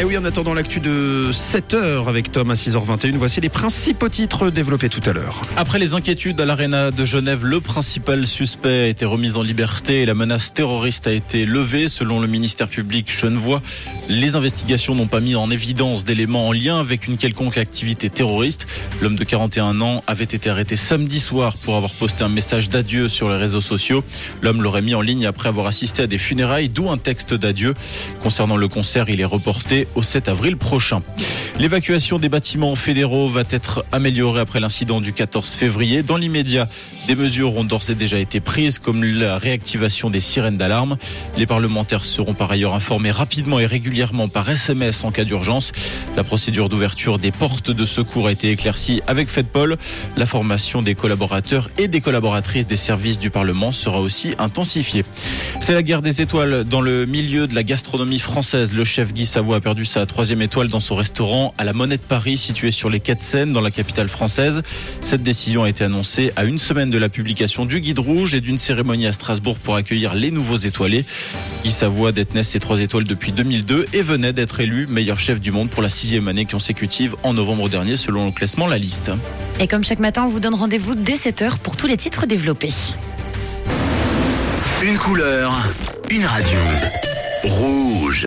Et oui, en attendant l'actu de 7h avec Tom à 6h21, voici les principaux titres développés tout à l'heure. Après les inquiétudes à l'aréna de Genève, le principal suspect a été remis en liberté et la menace terroriste a été levée. Selon le ministère public genevois, les investigations n'ont pas mis en évidence d'éléments en lien avec une quelconque activité terroriste. L'homme de 41 ans avait été arrêté samedi soir pour avoir posté un message d'adieu sur les réseaux sociaux. L'homme l'aurait mis en ligne après avoir assisté à des funérailles, d'où un texte d'adieu. Concernant le concert, il est reporté au 7 avril prochain. L'évacuation des bâtiments fédéraux va être améliorée après l'incident du 14 février. Dans l'immédiat, des mesures ont d'ores et déjà été prises, comme la réactivation des sirènes d'alarme. Les parlementaires seront par ailleurs informés rapidement et régulièrement par SMS en cas d'urgence. La procédure d'ouverture des portes de secours a été éclaircie avec FedPol. La formation des collaborateurs et des collaboratrices des services du Parlement sera aussi intensifiée. C'est la guerre des étoiles dans le milieu de la gastronomie française. Le chef Guy Savoie a perdu sa troisième étoile dans son restaurant à la Monnaie de Paris, situé sur les quais de Seine, dans la capitale française. Cette décision a été annoncée à une semaine de la publication du guide rouge et d'une cérémonie à Strasbourg pour accueillir les nouveaux étoilés. Guy Savoie détenait ses trois étoiles depuis 2002 et venait d'être élu meilleur chef du monde pour la sixième année consécutive en novembre dernier, selon le classement La Liste. Et comme chaque matin, on vous donne rendez-vous dès 7h pour tous les titres développés. Une couleur, une radio. Rouge.